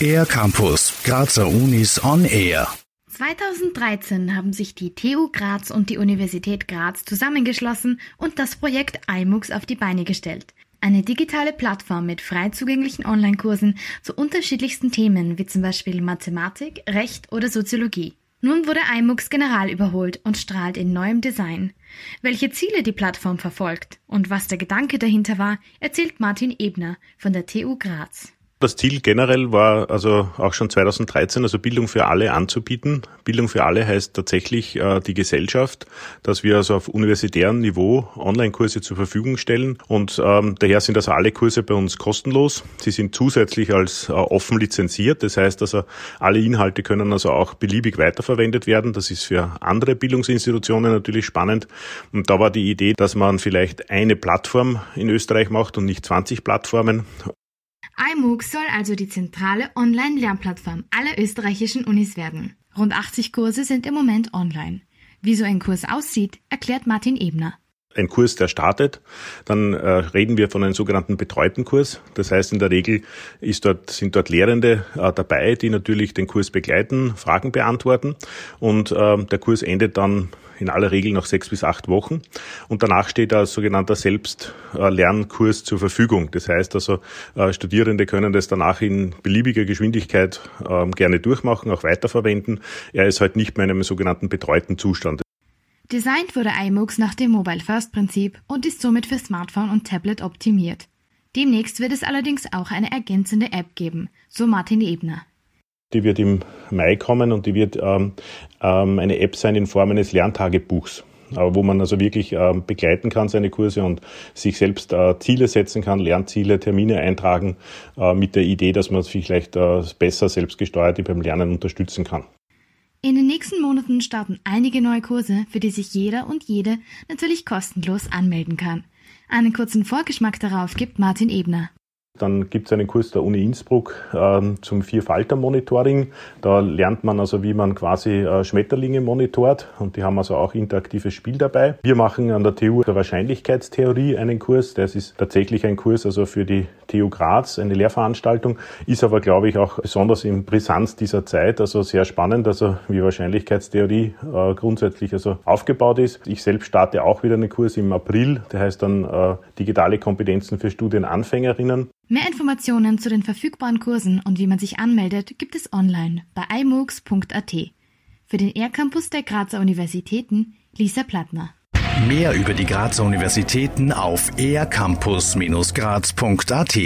Air Campus, Grazer Unis on Air. 2013 haben sich die TU Graz und die Universität Graz zusammengeschlossen und das Projekt iMOOCs auf die Beine gestellt. Eine digitale Plattform mit frei zugänglichen Online-Kursen zu unterschiedlichsten Themen wie zum Beispiel Mathematik, Recht oder Soziologie. Nun wurde iMOOCs general überholt und strahlt in neuem Design. Welche Ziele die Plattform verfolgt und was der Gedanke dahinter war, erzählt Martin Ebner von der TU Graz. Das Ziel generell war also auch schon 2013, also Bildung für alle anzubieten. Bildung für alle heißt tatsächlich äh, die Gesellschaft, dass wir also auf universitärem Niveau Online-Kurse zur Verfügung stellen und ähm, daher sind also alle Kurse bei uns kostenlos. Sie sind zusätzlich als äh, offen lizenziert, das heißt also alle Inhalte können also auch beliebig weiterverwendet werden. Das ist für andere Bildungsinstitutionen natürlich spannend und da war die Idee, dass man vielleicht eine Plattform in Österreich macht und nicht 20 Plattformen iMOOC soll also die zentrale Online-Lernplattform aller österreichischen Unis werden. Rund 80 Kurse sind im Moment online. Wie so ein Kurs aussieht, erklärt Martin Ebner ein Kurs, der startet, dann äh, reden wir von einem sogenannten betreuten Kurs. Das heißt, in der Regel ist dort, sind dort Lehrende äh, dabei, die natürlich den Kurs begleiten, Fragen beantworten und äh, der Kurs endet dann in aller Regel nach sechs bis acht Wochen. Und danach steht ein sogenannter Selbstlernkurs zur Verfügung. Das heißt also, äh, Studierende können das danach in beliebiger Geschwindigkeit ähm, gerne durchmachen, auch weiterverwenden. Er ist halt nicht mehr in einem sogenannten betreuten Zustand. Designt wurde iMOOCs nach dem Mobile First Prinzip und ist somit für Smartphone und Tablet optimiert. Demnächst wird es allerdings auch eine ergänzende App geben, so Martin Ebner. Die wird im Mai kommen und die wird ähm, ähm, eine App sein in Form eines Lerntagebuchs wo man also wirklich ähm, begleiten kann seine Kurse und sich selbst äh, Ziele setzen kann, Lernziele, Termine eintragen, äh, mit der Idee, dass man sich vielleicht äh, besser selbstgesteuert beim Lernen unterstützen kann. In den nächsten Monaten starten einige neue Kurse, für die sich jeder und jede natürlich kostenlos anmelden kann. Einen kurzen Vorgeschmack darauf gibt Martin Ebner. Dann gibt es einen Kurs der Uni Innsbruck äh, zum Vierfalter-Monitoring. Da lernt man also, wie man quasi äh, Schmetterlinge monitort und die haben also auch interaktives Spiel dabei. Wir machen an der TU der Wahrscheinlichkeitstheorie einen Kurs. Das ist tatsächlich ein Kurs also für die TU Graz, eine Lehrveranstaltung, ist aber, glaube ich, auch besonders in Brisanz dieser Zeit, also sehr spannend, also wie Wahrscheinlichkeitstheorie äh, grundsätzlich also aufgebaut ist. Ich selbst starte auch wieder einen Kurs im April, der heißt dann äh, digitale Kompetenzen für Studienanfängerinnen. Mehr Informationen zu den verfügbaren Kursen und wie man sich anmeldet, gibt es online bei imoocs.at. Für den R-Campus der Grazer Universitäten Lisa Plattner. Mehr über die Grazer Universitäten auf ercampus-graz.at